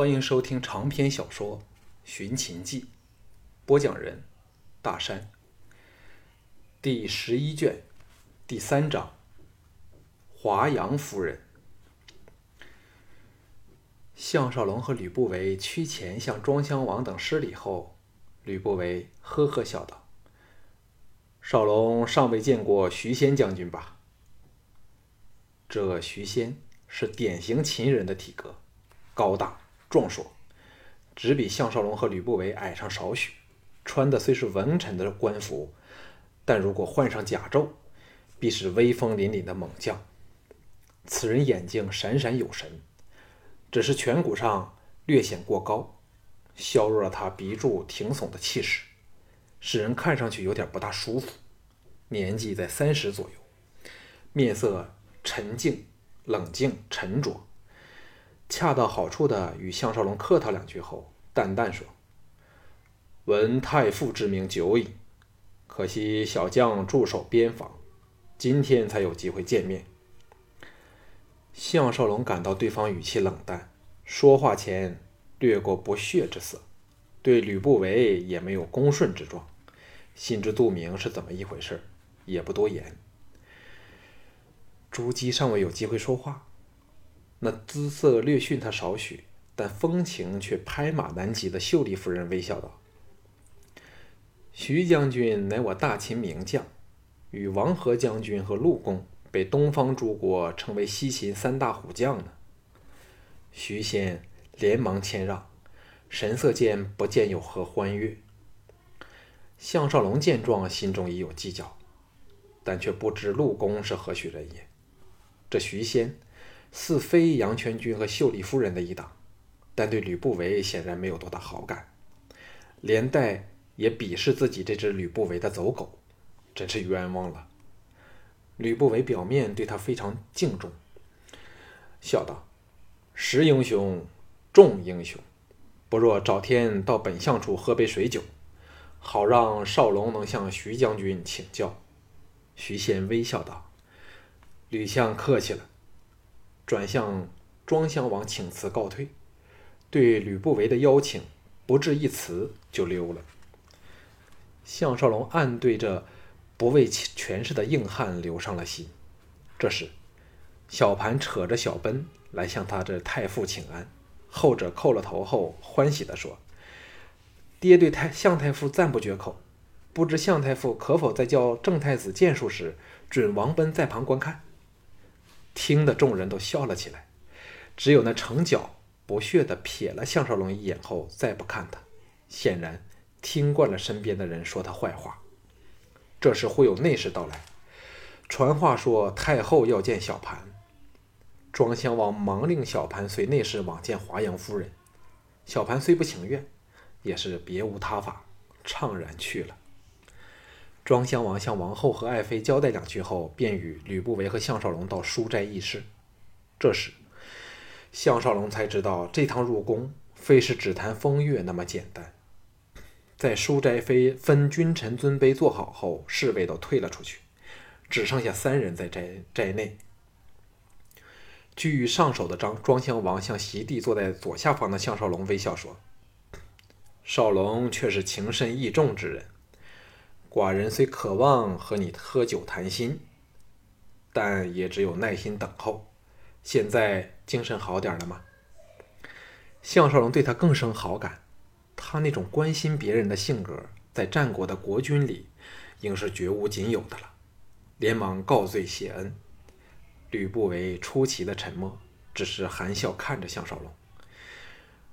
欢迎收听长篇小说《寻秦记》，播讲人：大山。第十一卷第三章：华阳夫人。项少龙和吕不韦屈前向庄襄王等施礼后，吕不韦呵呵笑道：“少龙尚未见过徐仙将军吧？”这徐仙是典型秦人的体格，高大。壮硕，只比项少龙和吕不韦矮上少许。穿的虽是文臣的官服，但如果换上甲胄，必是威风凛凛的猛将。此人眼睛闪闪有神，只是颧骨上略显过高，削弱了他鼻柱挺耸的气势，使人看上去有点不大舒服。年纪在三十左右，面色沉静、冷静、沉着。恰到好处的与项少龙客套两句后，淡淡说：“闻太傅之名久矣，可惜小将驻守边防，今天才有机会见面。”项少龙感到对方语气冷淡，说话前略过不屑之色，对吕不韦也没有恭顺之状，心知肚明是怎么一回事，也不多言。朱姬尚未有机会说话。那姿色略逊他少许，但风情却拍马难及的秀丽夫人微笑道：“徐将军乃我大秦名将，与王和将军和陆公被东方诸国称为西秦三大虎将呢。”徐仙连忙谦让，神色间不见有何欢悦。项少龙见状，心中已有计较，但却不知陆公是何许人也。这徐仙。似非杨全军和秀丽夫人的一党，但对吕不韦显然没有多大好感，连带也鄙视自己这只吕不韦的走狗，真是冤枉了。吕不韦表面对他非常敬重，笑道：“识英雄，重英雄，不若找天到本相处喝杯水酒，好让少龙能向徐将军请教。”徐仙微笑道：“吕相客气了。”转向庄襄王请辞告退，对吕不韦的邀请不置一词就溜了。项少龙暗对着不为权势的硬汉留上了心。这时，小盘扯着小奔来向他这太傅请安，后者叩了头后，欢喜地说：“爹对太向太傅赞不绝口，不知向太傅可否在教正太子剑术时，准王奔在旁观看？”听得众人都笑了起来，只有那程角不屑地瞥了项少龙一眼后，再不看他，显然听惯了身边的人说他坏话。这时忽有内侍到来，传话说太后要见小盘。庄襄王忙令小盘随内侍往见华阳夫人。小盘虽不情愿，也是别无他法，怅然去了。庄襄王向王后和爱妃交代两句后，便与吕不韦和项少龙到书斋议事。这时，项少龙才知道这趟入宫非是只谈风月那么简单。在书斋妃分君臣尊卑坐好后，侍卫都退了出去，只剩下三人在斋斋内。居于上首的张庄襄王向席地坐在左下方的项少龙微笑说：“少龙却是情深义重之人。”寡人虽渴望和你喝酒谈心，但也只有耐心等候。现在精神好点了吗？项少龙对他更生好感，他那种关心别人的性格，在战国的国君里，应是绝无仅有的了。连忙告罪谢恩。吕不韦出奇的沉默，只是含笑看着项少龙。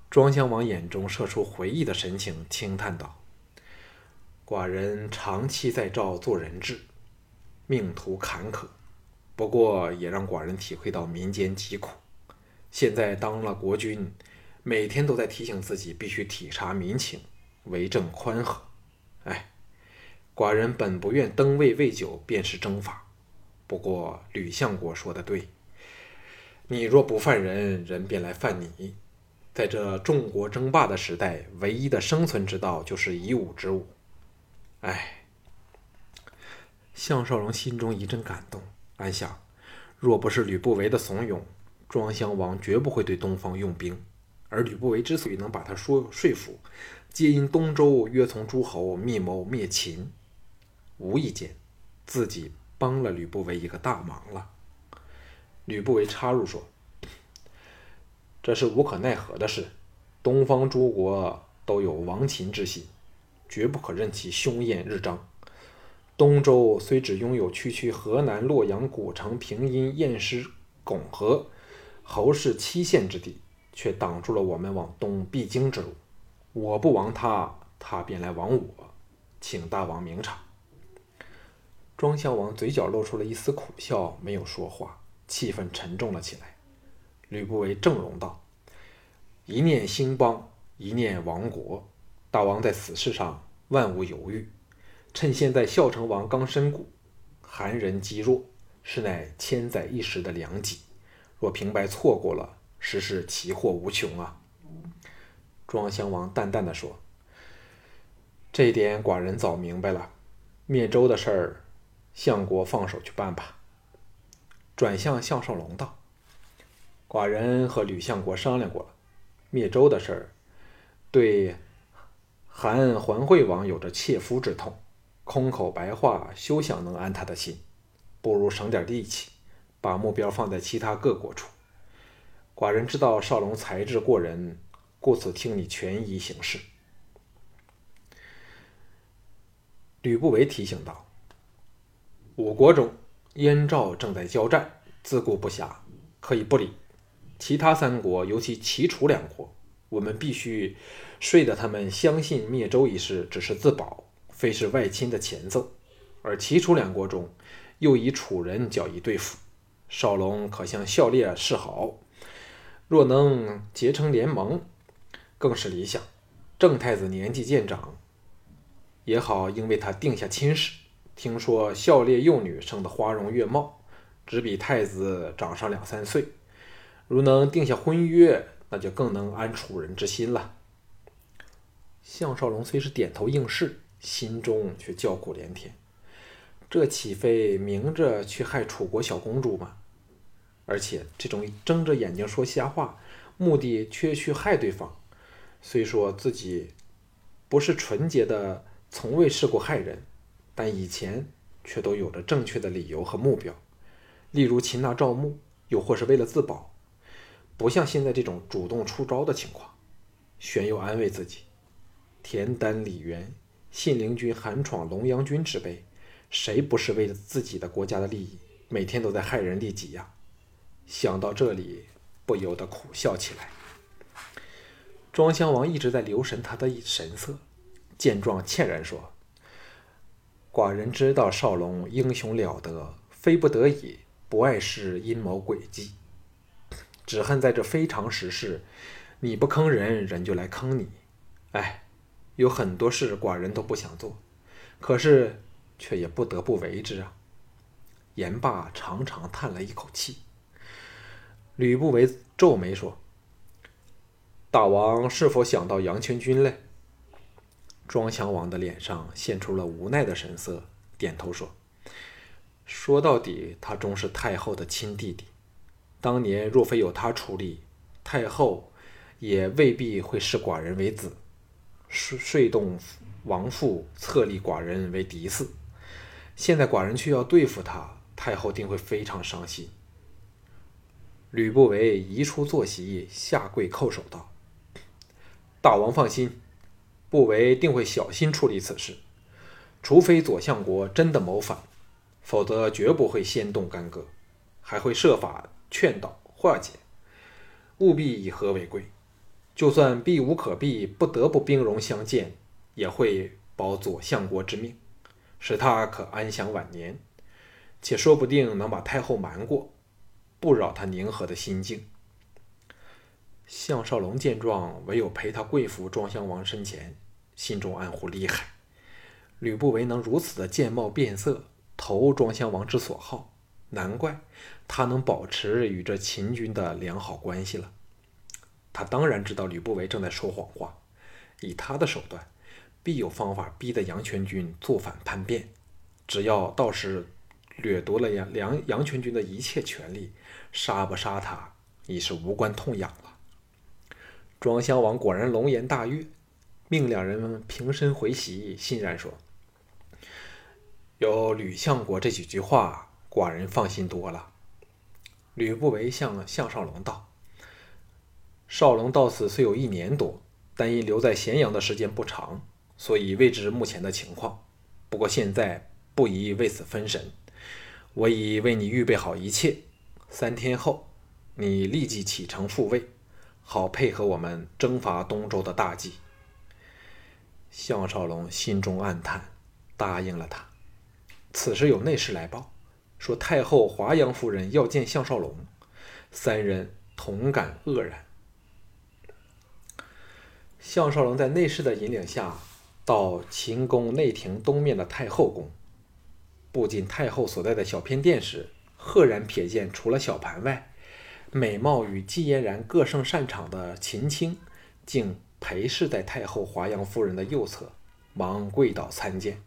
庄襄王眼中射出回忆的神情，轻叹道。寡人长期在赵做人质，命途坎坷，不过也让寡人体会到民间疾苦。现在当了国君，每天都在提醒自己必须体察民情，为政宽和。哎，寡人本不愿登位未久，便是征伐。不过吕相国说的对，你若不犯人，人便来犯你。在这众国争霸的时代，唯一的生存之道就是以武之武。哎，项少龙心中一阵感动，暗想：若不是吕不韦的怂恿，庄襄王绝不会对东方用兵。而吕不韦之所以能把他说说服，皆因东周约从诸侯密谋灭秦，无意间自己帮了吕不韦一个大忙了。吕不韦插入说：“这是无可奈何的事，东方诸国都有亡秦之心，绝不可任其凶焰日张。东周虽只拥有区区河南、洛阳、古城、平阴、偃师、巩和侯氏七县之地。”却挡住了我们往东必经之路。我不亡他，他便来亡我，请大王明察。庄襄王嘴角露出了一丝苦笑，没有说话，气氛沉重了起来。吕不韦正容道：“一念兴邦，一念亡国，大王在此事上万无犹豫。趁现在孝成王刚身故，韩人积弱，实乃千载一时的良机。若平白错过了。”实是奇祸无穷啊！庄襄王淡淡的说：“这一点寡人早明白了。灭周的事儿，相国放手去办吧。”转向项少龙道：“寡人和吕相国商量过了，灭周的事儿，对韩桓惠王有着切肤之痛，空口白话休想能安他的心。不如省点力气，把目标放在其他各国处。”寡人知道少龙才智过人，故此听你权宜行事。吕不韦提醒道：“五国中，燕赵正在交战，自顾不暇，可以不理。其他三国，尤其齐楚两国，我们必须睡得他们相信灭周一事只是自保，非是外侵的前奏。而齐楚两国中，又以楚人较易对付。少龙可向孝烈示好。”若能结成联盟，更是理想。郑太子年纪渐长，也好应为他定下亲事。听说孝烈幼女生得花容月貌，只比太子长上两三岁。如能定下婚约，那就更能安楚人之心了。项少龙虽是点头应是，心中却叫苦连天。这岂非明着去害楚国小公主吗？而且这种睁着眼睛说瞎话，目的却去害对方。虽说自己不是纯洁的，从未试过害人，但以前却都有着正确的理由和目标。例如擒拿赵牧，又或是为了自保，不像现在这种主动出招的情况。玄又安慰自己：田丹、李元、信陵君韩闯、龙阳君之辈，谁不是为了自己的国家的利益，每天都在害人利己呀？想到这里，不由得苦笑起来。庄襄王一直在留神他的神色，见状歉然说：“寡人知道少龙英雄了得，非不得已，不碍事阴谋诡计。只恨在这非常时事，你不坑人，人就来坑你。哎，有很多事寡人都不想做，可是却也不得不为之啊。”言罢，长长叹了一口气。吕不韦皱眉说：“大王是否想到杨全军嘞？”庄襄王的脸上现出了无奈的神色，点头说：“说到底，他终是太后的亲弟弟。当年若非有他出力，太后也未必会视寡人为子，说说动王父，册立寡人为嫡嗣。现在寡人却要对付他，太后定会非常伤心。”吕不韦移出坐席，下跪叩首道：“大王放心，不韦定会小心处理此事。除非左相国真的谋反，否则绝不会先动干戈，还会设法劝导化解。务必以和为贵。就算避无可避，不得不兵戎相见，也会保左相国之命，使他可安享晚年，且说不定能把太后瞒过。”不扰他宁和的心境。项少龙见状，唯有陪他跪伏庄襄王身前，心中暗呼厉害。吕不韦能如此的见貌变色，投庄襄王之所好，难怪他能保持与这秦军的良好关系了。他当然知道吕不韦正在说谎话，以他的手段，必有方法逼得杨全军作反叛变。只要到时掠夺了杨杨杨全军的一切权利。杀不杀他已是无关痛痒了。庄襄王果然龙颜大悦，命两人平身回席，欣然说：“有吕相国这几句话，寡人放心多了。”吕不韦向项少龙道：“少龙到此虽有一年多，但因留在咸阳的时间不长，所以未知目前的情况。不过现在不宜为此分神，我已为你预备好一切。三天后，你立即启程复位，好配合我们征伐东周的大计。”项少龙心中暗叹，答应了他。此时有内侍来报。说太后华阳夫人要见项少龙，三人同感愕然。项少龙在内侍的引领下，到秦宫内廷东面的太后宫，步进太后所在的小偏殿时，赫然瞥见除了小盘外，美貌与季嫣然各胜擅长的秦青，竟陪侍在太后华阳夫人的右侧，忙跪倒参见。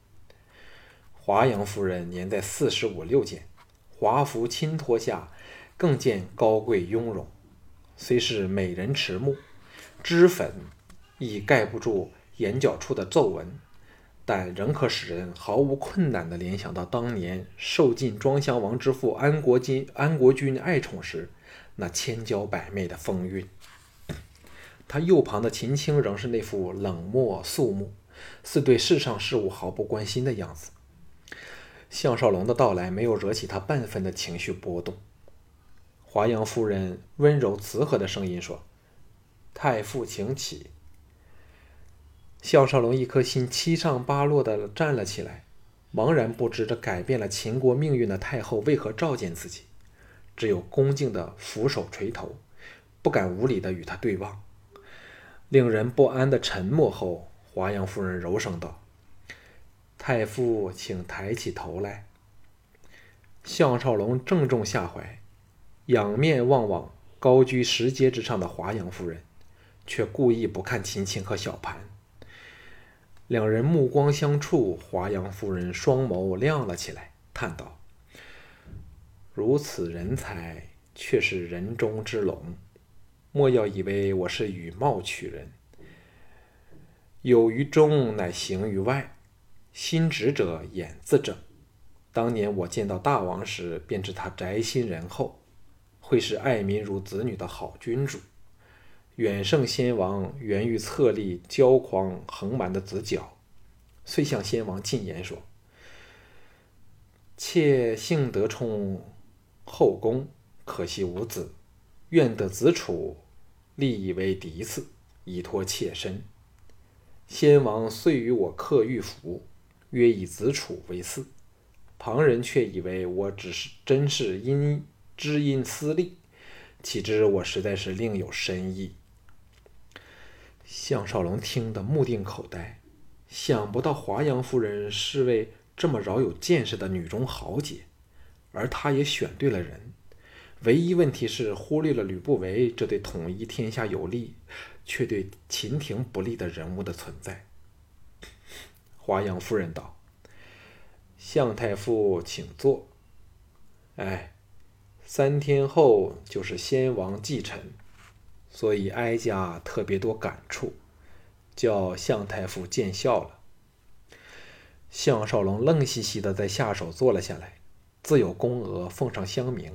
华阳夫人年在四十五六间，华服轻脱下，更见高贵雍容。虽是美人迟暮，脂粉亦盖不住眼角处的皱纹，但仍可使人毫无困难地联想到当年受尽庄襄王之父安国君安国君爱宠时那千娇百媚的风韵。他右旁的秦青仍是那副冷漠肃穆，似对世上事物毫不关心的样子。项少龙的到来没有惹起他半分的情绪波动。华阳夫人温柔慈和的声音说：“太傅，请起。”项少龙一颗心七上八落的站了起来，茫然不知这改变了秦国命运的太后为何召见自己，只有恭敬的俯首垂头，不敢无礼的与他对望。令人不安的沉默后，华阳夫人柔声道。太傅，请抬起头来。项少龙正中下怀，仰面望望高居石阶之上的华阳夫人，却故意不看秦青和小盘。两人目光相触，华阳夫人双眸亮了起来，叹道：“如此人才，却是人中之龙。莫要以为我是以貌取人，有于中，乃行于外。”心直者眼自正。当年我见到大王时，便知他宅心仁厚，会是爱民如子女的好君主，远胜先王源于册立骄狂横蛮的子角。遂向先王进言说：“妾幸得充后宫，可惜无子，愿得子楚立以为嫡嗣，以托妾身。先王遂与我刻玉符。”约以子楚为嗣，旁人却以为我只是真是因知音私利，岂知我实在是另有深意。项少龙听得目定口呆，想不到华阳夫人是位这么饶有见识的女中豪杰，而他也选对了人。唯一问题是忽略了吕不韦这对统一天下有利，却对秦廷不利的人物的存在。华阳夫人道：“向太傅，请坐。哎，三天后就是先王继承，所以哀家特别多感触，叫向太傅见笑了。”项少龙愣兮兮的在下手坐了下来，自有宫娥奉上香茗，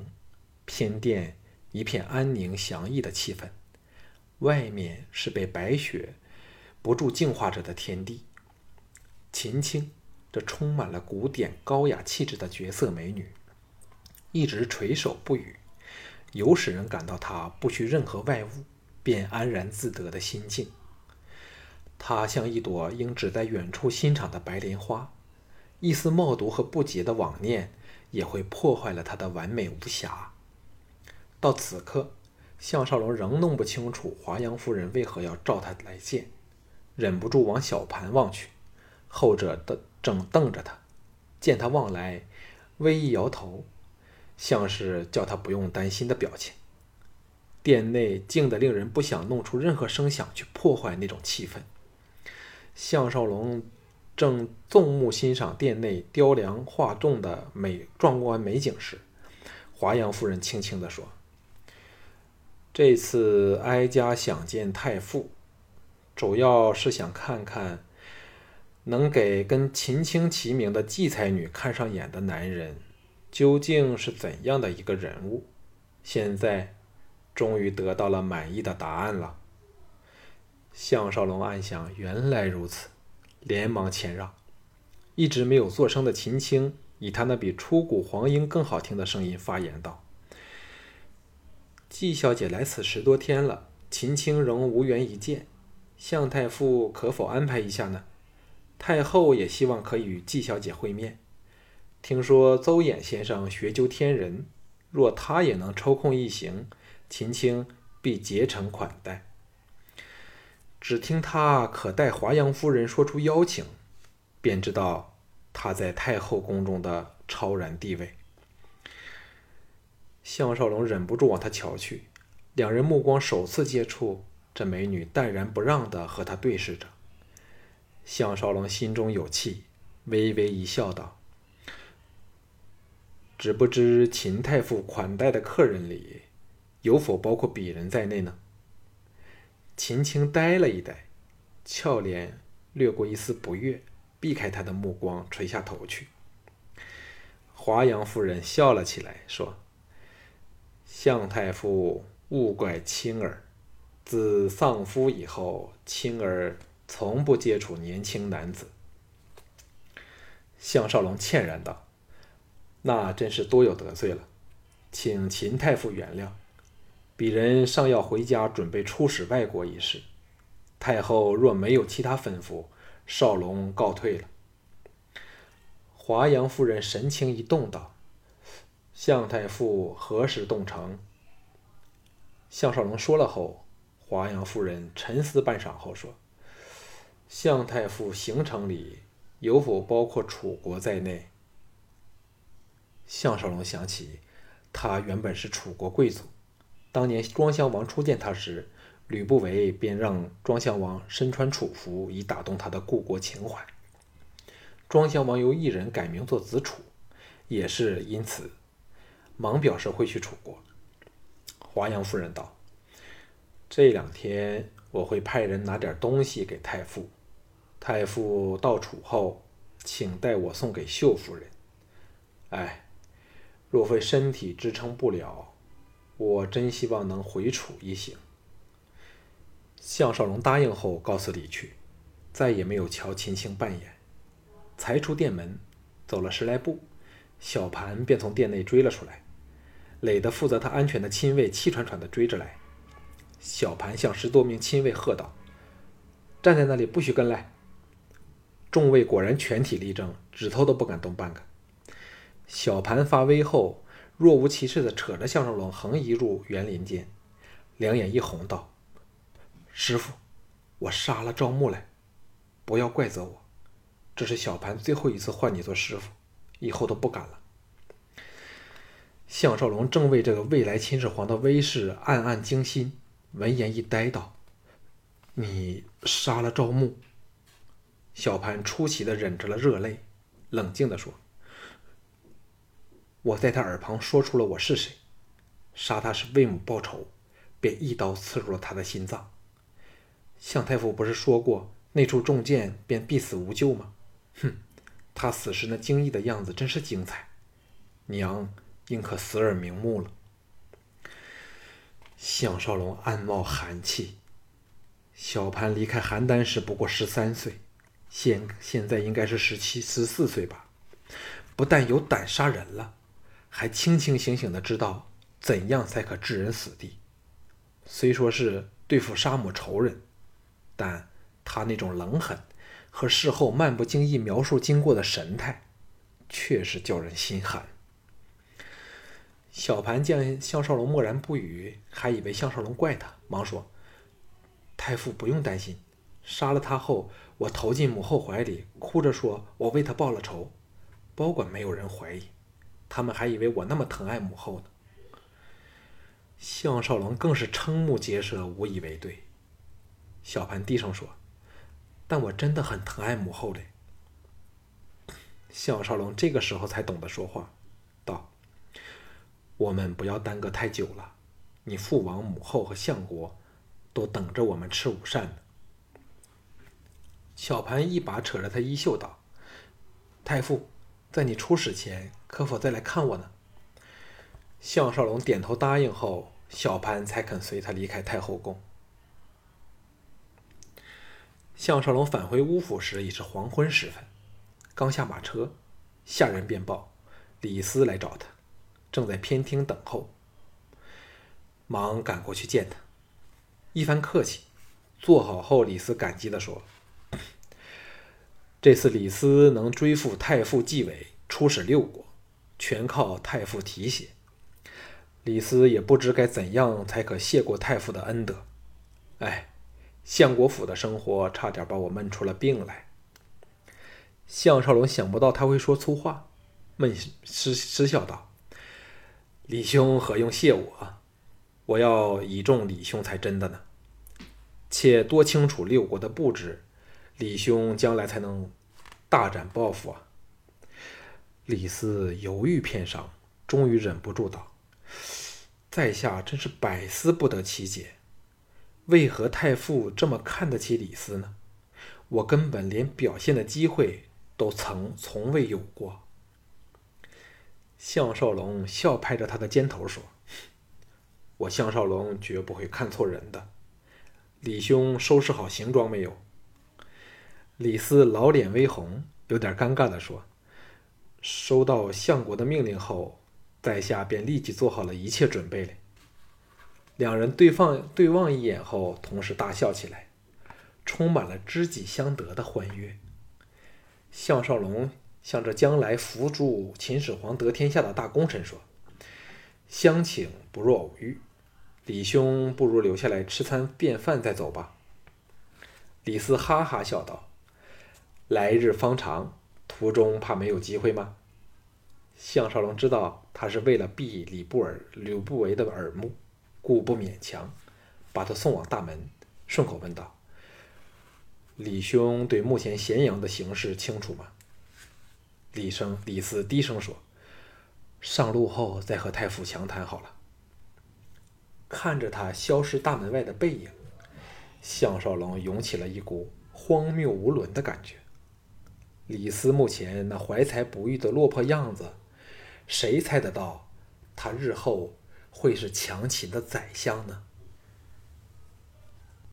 偏殿一片安宁祥逸的气氛，外面是被白雪不住净化着的天地。秦青，这充满了古典高雅气质的绝色美女，一直垂首不语，有使人感到她不需任何外物，便安然自得的心境。她像一朵应只在远处欣赏的白莲花，一丝冒毒和不洁的妄念，也会破坏了她的完美无瑕。到此刻，项少龙仍弄不清楚华阳夫人为何要召他来见，忍不住往小盘望去。后者的正瞪着他，见他望来，微一摇头，像是叫他不用担心的表情。殿内静得令人不想弄出任何声响去破坏那种气氛。项少龙正纵目欣赏殿内雕梁画栋的美壮观美景时，华阳夫人轻轻地说：“这次哀家想见太傅，主要是想看看能给跟秦青齐名的季才女看上眼的男人究竟是怎样的一个人物。现在终于得到了满意的答案了。项少龙暗想：原来如此，连忙谦让。一直没有作声的秦青，以他那比出谷黄莺更好听的声音发言道。季小姐来此十多天了，秦青仍无缘一见，向太傅可否安排一下呢？太后也希望可以与季小姐会面。听说邹衍先生学究天人，若他也能抽空一行，秦青必竭诚款待。只听他可待华阳夫人说出邀请，便知道他在太后宫中的超然地位。项少龙忍不住往他瞧去，两人目光首次接触，这美女淡然不让地和他对视着。项少龙心中有气，微微一笑，道：“只不知秦太傅款待的客人里，有否包括鄙人在内呢？”秦青呆了一呆，俏脸掠过一丝不悦，避开他的目光，垂下头去。华阳夫人笑了起来，说。向太傅勿怪青儿，自丧夫以后，青儿从不接触年轻男子。向少龙歉然道：“那真是多有得罪了，请秦太傅原谅。鄙人尚要回家准备出使外国一事，太后若没有其他吩咐，少龙告退了。”华阳夫人神情一动，道。向太傅何时动城？项少龙说了后，华阳夫人沉思半晌后说：“向太傅行程里有否包括楚国在内？”项少龙想起，他原本是楚国贵族，当年庄襄王初见他时，吕不韦便让庄襄王身穿楚服，以打动他的故国情怀。庄襄王由一人改名做子楚，也是因此。忙表示会去楚国。华阳夫人道：“这两天我会派人拿点东西给太傅。太傅到楚后，请代我送给秀夫人。哎，若非身体支撑不了，我真希望能回楚一行。”项少龙答应后，告辞离去，再也没有瞧秦青半眼。才出店门，走了十来步，小盘便从店内追了出来。累得负责他安全的亲卫气喘喘地追着来，小盘向十多名亲卫喝道：“站在那里，不许跟来！”众位果然全体立正，指头都不敢动半个。小盘发威后，若无其事地扯着项少龙横移入园林间，两眼一红道：“师傅，我杀了赵牧来，不要怪责我。这是小盘最后一次唤你做师傅，以后都不敢了。”项少龙正为这个未来秦始皇的威势暗暗惊心，闻言一呆，道：“你杀了赵牧？”小潘出奇的忍着了热泪，冷静的说：“我在他耳旁说出了我是谁，杀他是为母报仇，便一刀刺入了他的心脏。向太傅不是说过那处中箭便必死无救吗？哼，他死时那惊异的样子真是精彩，娘。”应可死而瞑目了。项少龙暗冒寒气。小潘离开邯郸时不过十三岁，现现在应该是十七、十四岁吧？不但有胆杀人了，还清清醒醒的知道怎样才可置人死地。虽说是对付杀母仇人，但他那种冷狠和事后漫不经意描述经过的神态，确实叫人心寒。小盘见项少龙默然不语，还以为项少龙怪他，忙说：“太傅不用担心，杀了他后，我投进母后怀里，哭着说我为他报了仇，保管没有人怀疑，他们还以为我那么疼爱母后呢。”项少龙更是瞠目结舌，无以为对。小盘低声说：“但我真的很疼爱母后嘞。”项少龙这个时候才懂得说话。道我们不要耽搁太久了，你父王母后和相国都等着我们吃午膳呢。”小盘一把扯着他衣袖道：“太傅，在你出使前，可否再来看我呢？”项少龙点头答应后，小盘才肯随他离开太后宫。项少龙返回乌府时已是黄昏时分，刚下马车，下人便报李斯来找他，正在偏厅等候。忙赶过去见他，一番客气，坐好后，李斯感激地说：“这次李斯能追复太傅继位，出使六国，全靠太傅提携。李斯也不知该怎样才可谢过太傅的恩德。哎。”相国府的生活差点把我闷出了病来。项少龙想不到他会说粗话，闷失失笑道：“李兄何用谢我？我要倚重李兄才真的呢。且多清楚六国的布置，李兄将来才能大展抱负啊。”李斯犹豫片上，终于忍不住道：“在下真是百思不得其解。”为何太傅这么看得起李斯呢？我根本连表现的机会都曾从未有过。项少龙笑拍着他的肩头说：“我项少龙绝不会看错人的。李兄收拾好行装没有？”李斯老脸微红，有点尴尬的说：“收到相国的命令后，在下便立即做好了一切准备了。”两人对放对望一眼后，同时大笑起来，充满了知己相得的欢悦。项少龙向着将来扶助秦始皇得天下的大功臣说：“相请不若偶遇，李兄不如留下来吃餐便饭再走吧。”李斯哈哈笑道：“来日方长，途中怕没有机会吗？”项少龙知道他是为了避李不尔、吕不韦的耳目。故不勉强，把他送往大门，顺口问道：“李兄对目前咸阳的形势清楚吗？”李生李斯低声说：“上路后再和太傅详谈好了。”看着他消失大门外的背影，项少龙涌起了一股荒谬无伦的感觉。李斯目前那怀才不遇的落魄样子，谁猜得到他日后？会是强秦的宰相呢？